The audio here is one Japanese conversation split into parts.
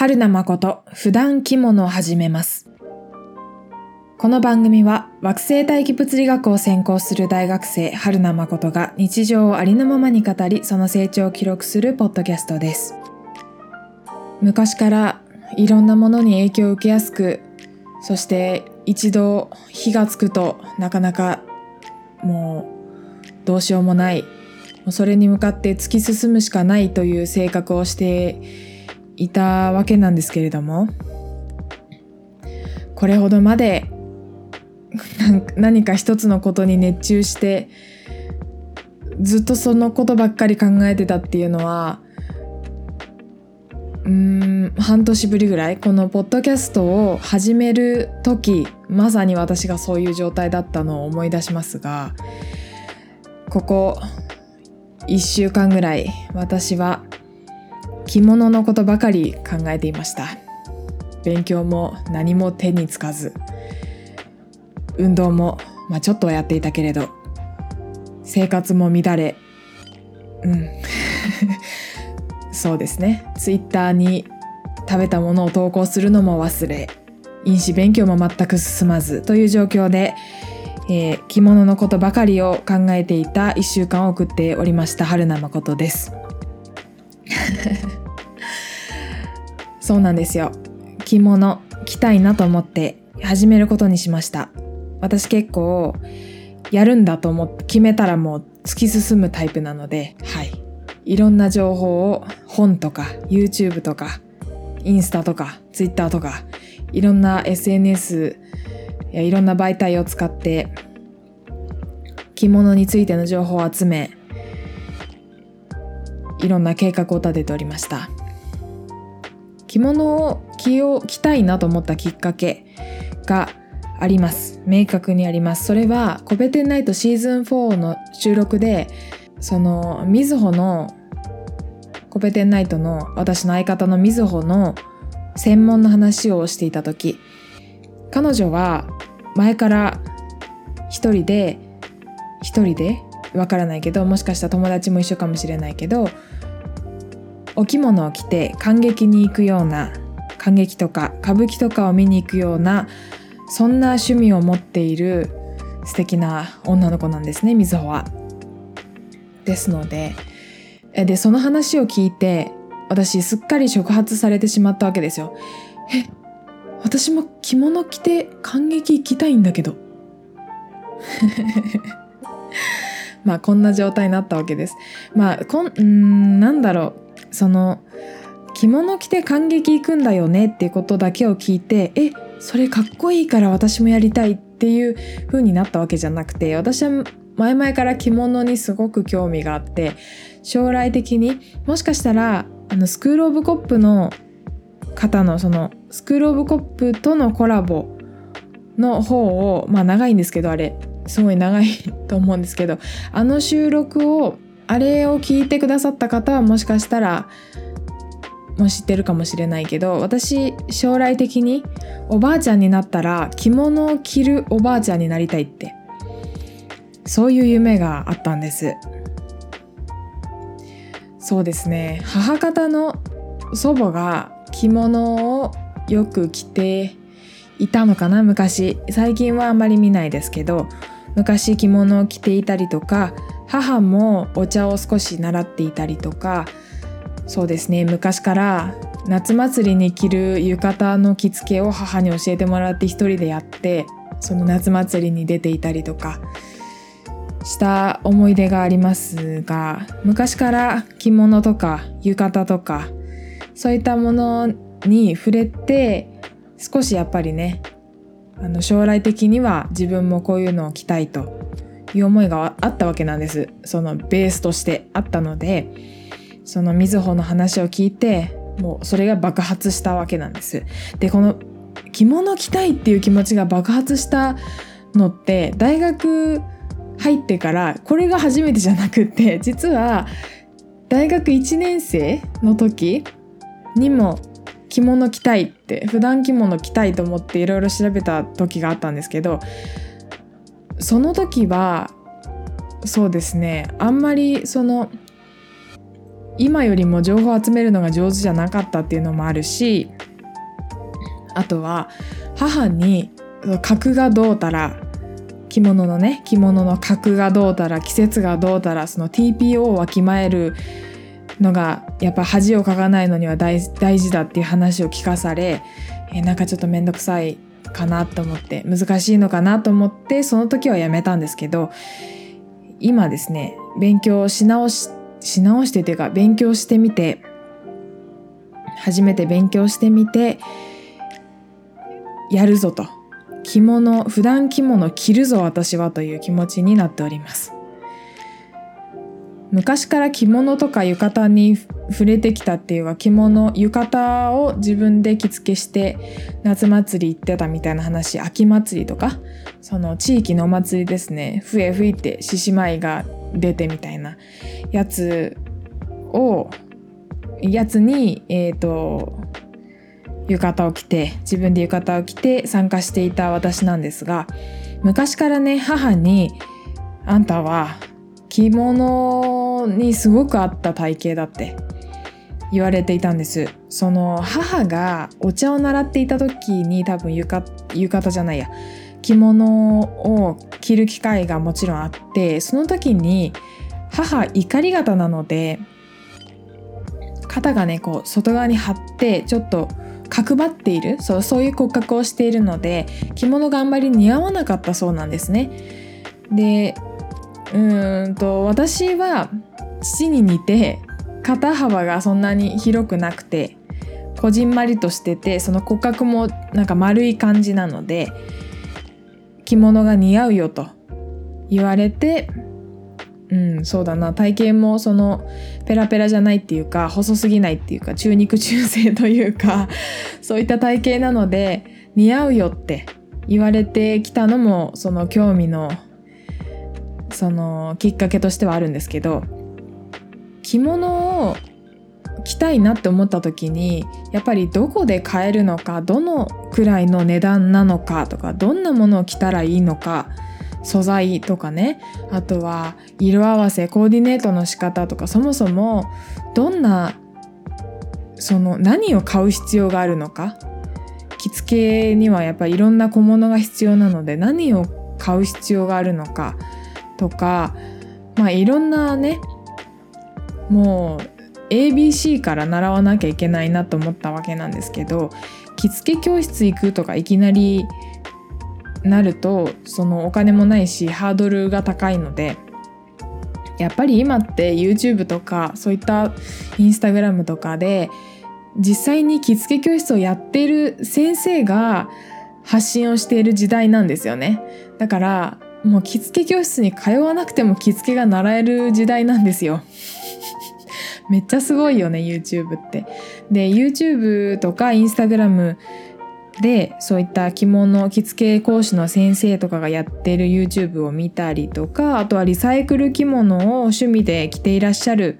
春名誠普段着物を始めます。この番組は惑星大気物理学を専攻する大学生春名誠が日常をありのままに語りその成長を記録するポッドキャストです。昔からいろんなものに影響を受けやすくそして一度火がつくとなかなかもうどうしようもない。それに向かって突き進むしかないという性格をしていたわけなんですけれどもこれほどまで何か一つのことに熱中してずっとそのことばっかり考えてたっていうのはうん半年ぶりぐらいこのポッドキャストを始める時まさに私がそういう状態だったのを思い出しますがここ1週間ぐらい私は着物のことばかり考えていました。勉強も何も手につかず。運動も、まあ、ちょっとはやっていたけれど。生活も乱れ。うん。そうですね。ツイッターに食べたものを投稿するのも忘れ。飲酒勉強も全く進まずという状況でえー、着物のことばかりを考えていた1週間を送っておりました春名誠です。そうなんですよ。着物着たいなと思って始めることにしました。私結構やるんだと思って決めたらもう突き進むタイプなのではい。いろんな情報を本とか YouTube とかインスタとか Twitter とかいろんな SNS やいろんな媒体を使って着物についての情報を集めいろんな計画を立てておりました。着物を着よう着たいなと思ったきっかけがあります。明確にあります。それはコペテンナイトシーズン4の収録でそのみずほのコペテンナイトの私の相方のみずほの専門の話をしていた時彼女は前から一人で一人で？わからないけどもしかしたら友達も一緒かもしれないけどお着物を着て感激に行くような感激とか歌舞伎とかを見に行くようなそんな趣味を持っている素敵な女の子なんですねみずほは。ですのででその話を聞いて私すっかり触発されてしまったわけですよ。え私も着物着て感激行きたいんだけど。まあこんな状態になったわけです。まあこんんなんだろうその着物着て感激行くんだよねっていうことだけを聞いてえそれかっこいいから私もやりたいっていう風になったわけじゃなくて私は前々から着物にすごく興味があって将来的にもしかしたらあのスクール・オブ・コップの方のそのスクール・オブ・コップとのコラボの方をまあ長いんですけどあれすごい長いと思うんですけどあの収録をあれを聞いてくださった方はもしかしたらもう知ってるかもしれないけど私将来的におばあちゃんになったら着物を着るおばあちゃんになりたいってそういう夢があったんです。そうですね。母方の祖母が着物をよく着ていたのかな昔。最近はあんまり見ないですけど昔着物を着ていたりとか母もお茶を少し習っていたりとかそうですね昔から夏祭りに着る浴衣の着付けを母に教えてもらって一人でやってその夏祭りに出ていたりとかした思い出がありますが昔から着物とか浴衣とかそういったものに触れて少しやっぱりねあの将来的には自分もこういうのを着たいという思いがあったわけなんです。そのベースとしてあったのでそのみずほの話を聞いてもうそれが爆発したわけなんです。でこの着物着たいっていう気持ちが爆発したのって大学入ってからこれが初めてじゃなくって実は大学1年生の時にも着物着たいって普段着物着たいと思っていろいろ調べた時があったんですけどその時はそうですねあんまりその今よりも情報を集めるのが上手じゃなかったっていうのもあるしあとは母に格がどうたら着物のね着物の格がどうたら季節がどうたらその TPO をわきまえるのがやっぱ恥をかかないのには大事だっていう話を聞かされ、えなんかちょっと面倒くさいかなと思って難しいのかなと思ってその時はやめたんですけど今ですね勉強し直しし直してっていうか勉強してみて初めて勉強してみてやるぞと。着物普段着物着るぞ私はという気持ちになっております。昔から着物とか浴衣に触れてきたっていうか着物浴衣を自分で着付けして夏祭り行ってたみたいな話秋祭りとかその地域のお祭りですね。笛吹いて獅子舞が出てみたいなやつをやつにえっ、ー、と浴衣を着て自分で浴衣を着て参加していた私なんですが昔からね母に「あんたは着物にすごく合った体型だって言われていたんですその母がお茶を習っていた時に多分浴衣じゃないや着物を着る機会がもちろんあってその時に母怒り型なので肩がねこう外側に張ってちょっと角張っているそうそういう骨格をしているので着物があんまり似合わなかったそうなんですね。でうんと私は父に似て肩幅がそんなに広くなくてこじんまりとしててその骨格もなんか丸い感じなので着物が似合うよと言われてうんそうだな。体型もそのペラペラじゃないっていうか細すぎないっていうか中肉中背というか そういった体型なので似合うよって言われてきたのもその興味のそのきっかけとしてはあるんですけど着物を着たいなって思った時にやっぱりどこで買えるのかどのくらいの値段なのかとかどんなものを着たらいいのか素材とかねあとは色合わせコーディネートの仕方とかそもそもどんなその何を買う必要があるのか着付けにはやっぱりいろんな小物が必要なので何を買う必要があるのかとかまあいろんなねもう ABC から習わなきゃいけないなと思ったわけなんですけど着付け教室行くとかいきなりなるとそのお金もないしハードルが高いのでやっぱり今って YouTube とかそういったインスタグラムとかで実際に着付け教室をやっている先生が発信をしている時代なんですよね。だからもう着付け教室に通わなくても着付けが習える時代なんですよ めっちゃすごいよね YouTube ってで YouTube とか Instagram でそういった着物着付け講師の先生とかがやってる YouTube を見たりとかあとはリサイクル着物を趣味で着ていらっしゃる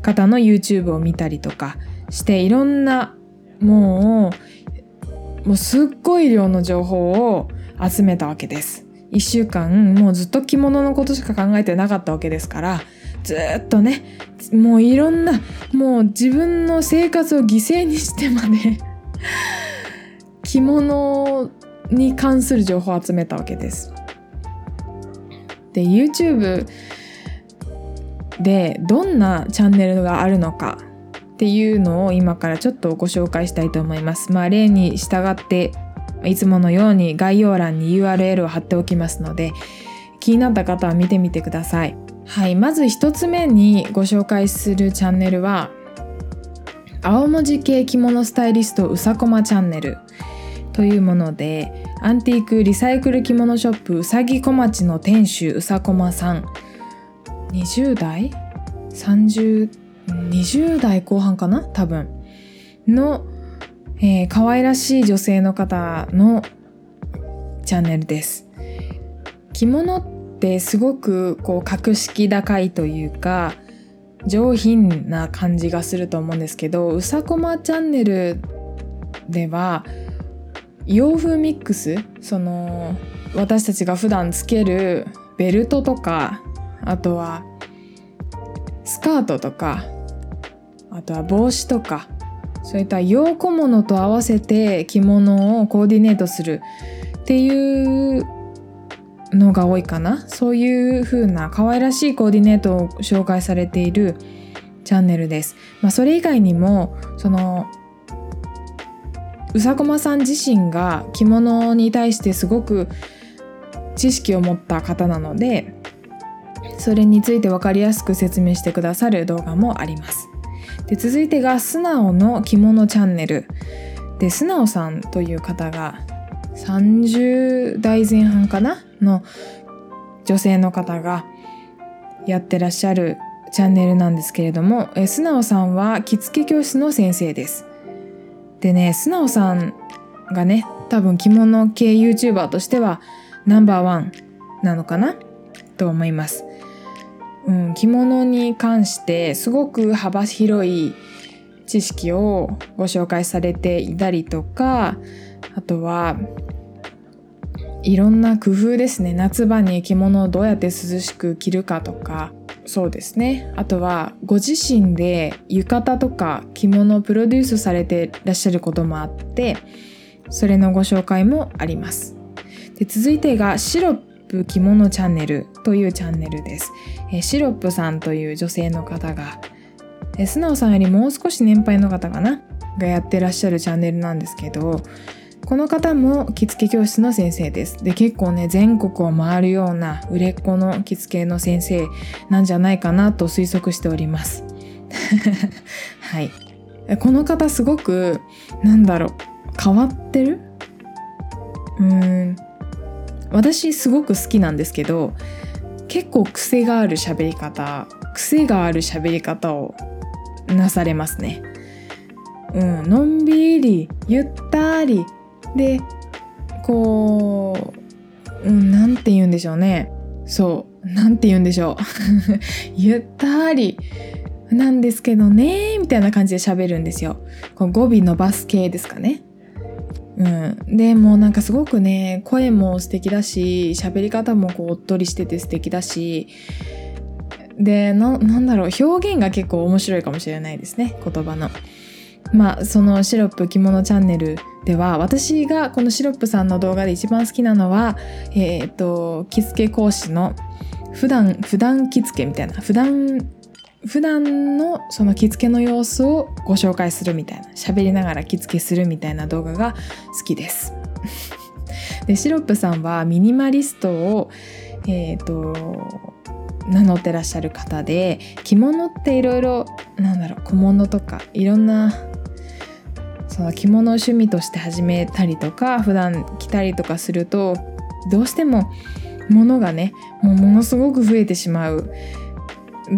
方の YouTube を見たりとかしていろんなもうもうすっごい量の情報を集めたわけです。1週間もうずっと着物のことしか考えてなかったわけですからずっとねもういろんなもう自分の生活を犠牲にしてまで 着物に関する情報を集めたわけです。で YouTube でどんなチャンネルがあるのかっていうのを今からちょっとご紹介したいと思います。まあ例に従っていつものように概要欄に URL を貼っておきますので気になった方は見てみてください。はい、まず1つ目にご紹介するチャンネルは青文字系着物スタイリストうさこまチャンネルというものでアンティークリサイクル着物ショップうさぎ小町の店主うさこまさん20代 ?3020 代後半かな？多分の、えー、可愛らしい女性の方のチャンネルです。着物ってすごくこう格式高いというか上品な感じがすると思うんですけどうさこまチャンネルでは洋風ミックスその私たちが普段つけるベルトとかあとはスカートとかあとは帽子とかそういった洋小物と合わせて着物をコーディネートするっていうのが多いかなそういう風な可愛らしいコーディネートを紹介されているチャンネルです。まあ、それ以外にもそのうさこまさん自身が着物に対してすごく知識を持った方なのでそれについて分かりやすく説明してくださる動画もあります。で続いてが素直の着物チャンネルで素直さんという方が30代前半かな？の女性の方がやってらっしゃるチャンネルなんですけれどもえ素直さんは着付け教室の先生です。でね素直さんがね多分着物系 YouTuber としてはナンバーワンなのかな？と思います。うん、着物に関してすごく幅広い知識をご紹介されていたりとかあとはいろんな工夫ですね。夏場に着物をどうやって涼しく着るかとか。そうですね。あとはご自身で浴衣とか着物をプロデュースされてらっしゃることもあってそれのご紹介もあります。で続いてがシロップ着物チャンネルというチャンネルです、えシロップさんという女性の方がえ素直さんよりもう少し年配の方かな？がやってらっしゃるチャンネルなんですけどこの方も着付け教室の先生です。で、結構ね、全国を回るような売れっ子の着付けの先生なんじゃないかなと推測しております。はい。この方すごく、なんだろう、変わってる？うーん。私すごく好きなんですけど、結構癖がある喋り方、癖がある喋り方をなされますね。うん、のんびり、ゆったり、でこう、うん、なんて言うんでしょうね。そうなんて言うんでしょう。ゆったりなんですけどねみたいな感じで喋るんですよ。こう語尾伸ばす系ですかね。うん、でもなんかすごくね声も素敵だし喋り方もこうおっとりしてて素敵だしでなんだろう表現が結構面白いかもしれないですね言葉の。まあそのシロップ着物チャンネルでは私がこのシロップさんの動画で一番好きなのはえっ、と着付け講師の普段普段着付けみたいな普段普段のその着付けの様子をご紹介するみたいな喋りながら着付けするみたいな動画が好きです。でシロップさんはミニマリストをえ、ー、と名乗ってらっしゃる方で着物っていろいろなんだろう小物とかいろんなその着物を趣味として始めたりとか普段着たりとかするとどうしても物がねもうものすごく増えてしまう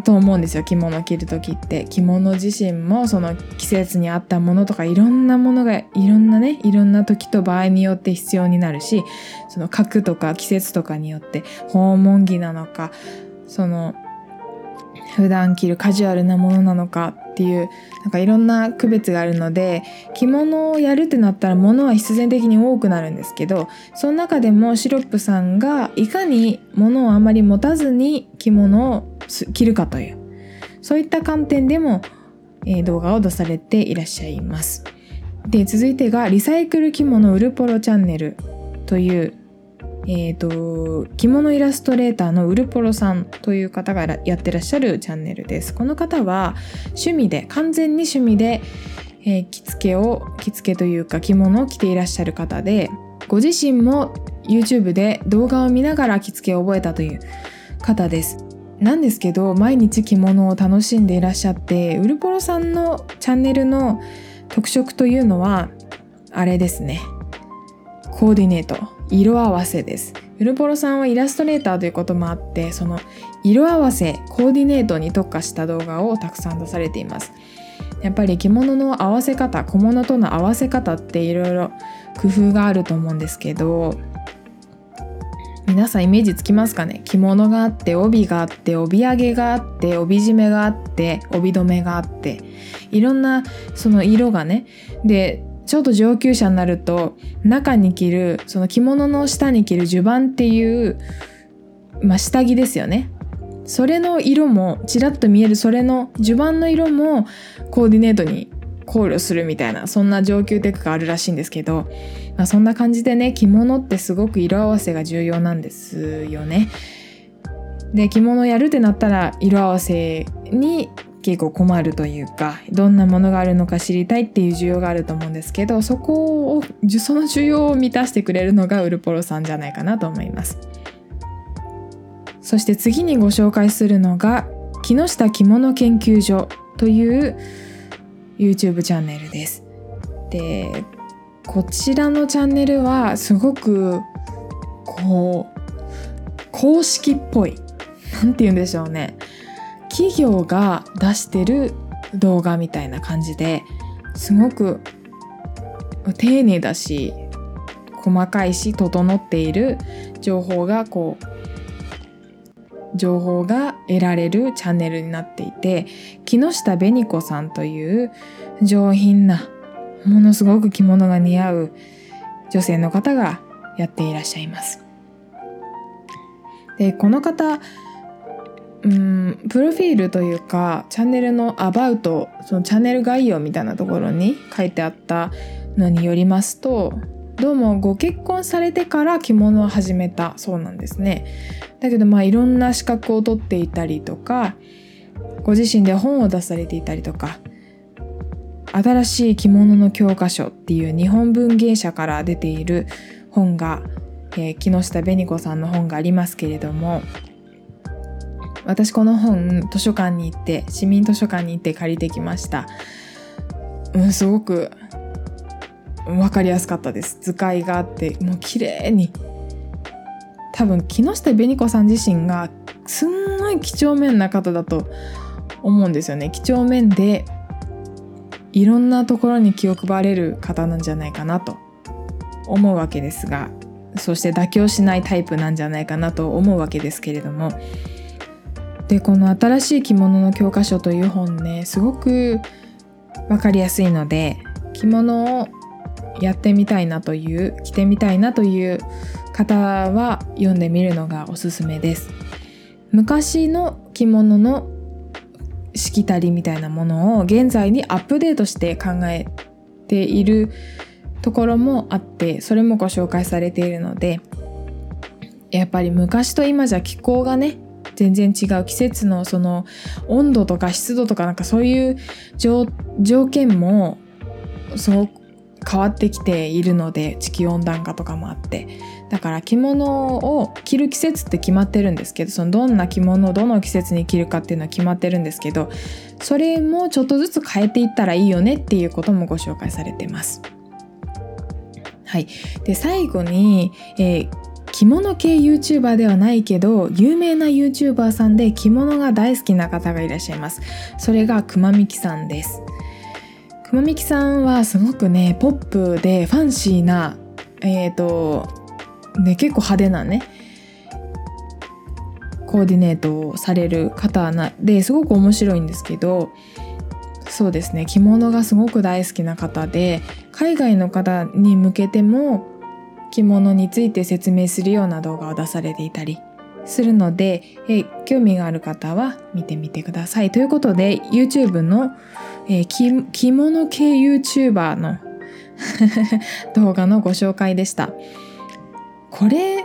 と思うんですよ着物を着る時って。着物自身もその季節に合ったものとかいろんなものがいろんなねいろんな時と場合によって必要になるしその角とか季節とかによって訪問着なのかその普段着るカジュアルなものなのかっていうなんかいろんな区別があるので着物をやるってなったら物は必然的に多くなるんですけどその中でもシロップさんがいかに物をあまり持たずに着物を着るかというそういった観点でも、え、動画を出されていらっしゃいます。で続いてがリサイクル着物ウルポロチャンネルというえっ、ー、と着物イラストレーターのウルポロさんという方がやってらっしゃるチャンネルです。この方は趣味で完全に趣味で、えー、着付けを着付けというか着物を着ていらっしゃる方でご自身も YouTube で動画を見ながら着付けを覚えたという方です。なんですけど毎日着物を楽しんでいらっしゃってウルポロさんのチャンネルの特色というのはあれですね。コーディネート。色合わせです。ウルポロさんはイラストレーターということもあってその色合わせコーディネートに特化した動画をたくさん出されています。やっぱり着物の合わせ方小物との合わせ方っていろいろ工夫があると思うんですけど皆さんイメージつきますかね？着物があって帯があって帯揚げがあって帯締めがあって帯留めがあって。いろんなその色がね。でちょっと上級者になると中に着るその着物の下に着る襦袢っていう、まあ、下着ですよねそれの色もちらっと見えるそれの襦袢の色もコーディネートに考慮するみたいなそんな上級テクがあるらしいんですけど、まあ、そんな感じでね着物ってすごく色合わせが重要なんですよね。で着物やるってなったら色合わせに結構困るというかどんなものがあるのか知りたいっていう需要があると思うんですけどそこをその需要を満たしてくれるのがウルポロさんじゃないかなと思います。そして次にご紹介するのが木下着物研究所という YouTube チャンネルです。でこちらのチャンネルはすごくこう公式っぽい。何て言うんでしょうね。企業が出してる動画みたいな感じですごく丁寧だし細かいし整っている情報がこう情報が得られるチャンネルになっていて木下紅子さんという上品なものすごく着物が似合う女性の方がやっていらっしゃいます。でこの方うんプロフィールというかチャンネルのアバウトそのチャンネル概要みたいなところに書いてあったのによりますとどうもご結婚されてから着物を始めたそうなんですね。だけどまあいろんな資格を取っていたりとかご自身で本を出されていたりとか新しい着物の教科書っていう日本文芸社から出ている本が、えー、木下紅子さんの本がありますけれども私この本図書館に行って市民図書館に行って借りてきました、うん、すごく分かりやすかったです。図解があってもう綺麗に。多分木下紅子さん自身がすんごい几帳面な方だと思うんですよね。几帳面でいろんなところに気を配れる方なんじゃないかなと。思うわけですがそして妥協しないタイプなんじゃないかなと思うわけですけれどもでこの「新しい着物の教科書」という本ねすごく分かりやすいので着物をやってみたいなという着てみたいなという方は読んでみるのがおすすめです。昔の着物のしきたりみたいなものを現在にアップデートして考えているところもあってそれもご紹介されているのでやっぱり昔と今じゃ気候がね全然違う季節のその温度とか湿度とかなんかそういう条件もそう変わってきているので地球温暖化とかもあってだから着物を着る季節って決まってるんですけどそのどんな着物をどの季節に着るかっていうのは決まってるんですけどそれもちょっとずつ変えていったらいいよねっていうこともご紹介されてます。はい、で最後に、えー着物系 YouTuber ではないけど有名な YouTuber さんで着物が大好きな方がいらっしゃいます。それがくまみきさんです。くまみきさんはすごくねポップでファンシーなえっ、ー、とね結構派手なねコーディネートをされる方なですごく面白いんですけどそうですね着物がすごく大好きな方で海外の方に向けても着物について説明するような動画を出されていたりするので、え興味がある方は見てみてください。ということで YouTube の、えー、着物系 YouTuber の 動画のご紹介でした。これ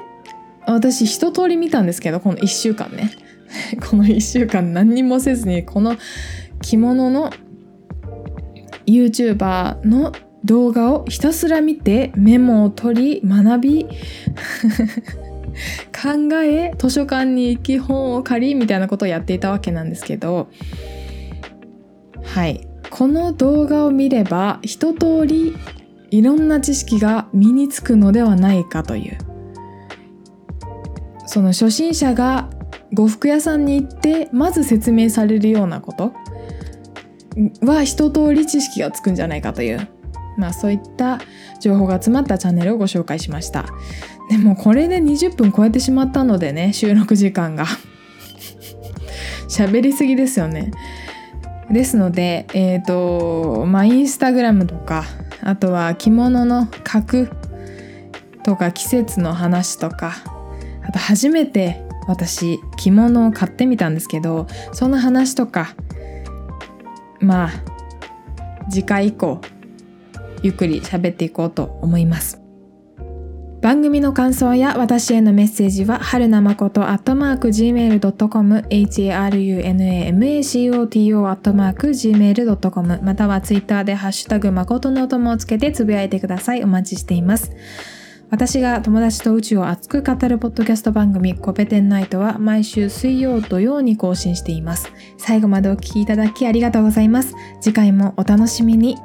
私一通り見たんですけどこの1週間ね この1週間何にもせずにこの着物の YouTuber の動画をひたすら見てメモを取り学び 考え図書館に行き本を借りみたいなことをやっていたわけなんですけどはい。この動画を見れば一通りいろんな知識が身につくのではないかという。その初心者が呉服屋さんに行ってまず説明されるようなことは一通り知識がつくんじゃないかという。まあそういった情報が詰まったチャンネルをご紹介しました。でもこれで20分超えてしまったのでね収録時間が。喋りすぎですよね。ですのでえっ、ー、とまあインスタグラムとかあとは着物の格とか季節の話とかあと初めて私着物を買ってみたんですけどその話とかまあ次回以降ゆっくり喋っていこうと思います番組の感想や私へのメッセージは、はるなまことアットマーク gmail.com、harunamacoto アットマーク gmail.com、またはツイッターでハッシュタグまことの友をつけてつぶやいてください。お待ちしています。私が友達と宇宙を熱く語るポッドキャスト番組コペテンナイトは毎週水曜土曜に更新しています。最後までお聴きいただきありがとうございます。次回もお楽しみに。